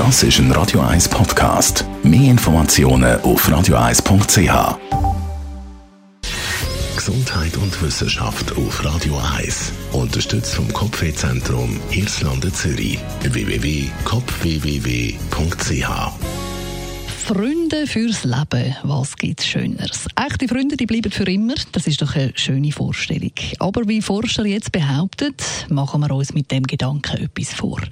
Das ist ein Radio 1 Podcast. Mehr Informationen auf radio1.ch. Gesundheit und Wissenschaft auf Radio 1. Unterstützt vom Kopfwehzentrum Irlande Zürich. www.kopfwww.ch Freunde fürs Leben, was gibt's Schöneres? Echte Freunde, die bleiben für immer, das ist doch eine schöne Vorstellung. Aber wie Forscher jetzt behaupten, machen wir uns mit dem Gedanken etwas vor.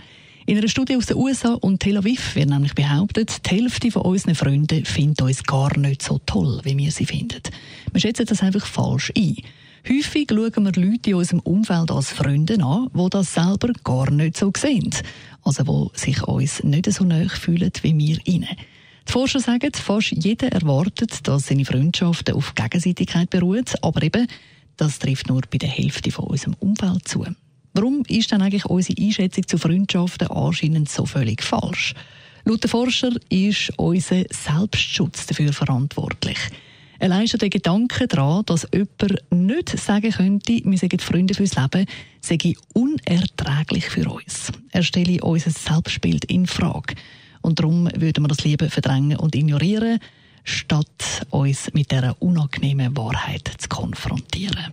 In einer Studie aus den USA und Tel Aviv wird nämlich behauptet, die Hälfte von unseren Freunden findet uns gar nicht so toll, wie wir sie finden. Wir schätzen das einfach falsch ein. Häufig schauen wir Leute in unserem Umfeld als Freunde an, die das selber gar nicht so sehen. Also, die sich uns nicht so nahe fühlen wie wir ihnen. Die Forscher sagen, fast jeder erwartet, dass seine Freundschaften auf Gegenseitigkeit beruhen, aber eben, das trifft nur bei der Hälfte von unserem Umfeld zu. Warum ist dann eigentlich unsere Einschätzung zu Freundschaften anscheinend so völlig falsch? Laut den Forscher ist unser Selbstschutz dafür verantwortlich. Allein schon der Gedanke daran, dass jemand nicht sagen könnte, wir seien Freunde fürs Leben, sei unerträglich für uns. Er stelle unser Selbstbild in Frage. Und darum würden wir das lieber verdrängen und ignorieren, statt uns mit dieser unangenehmen Wahrheit zu konfrontieren.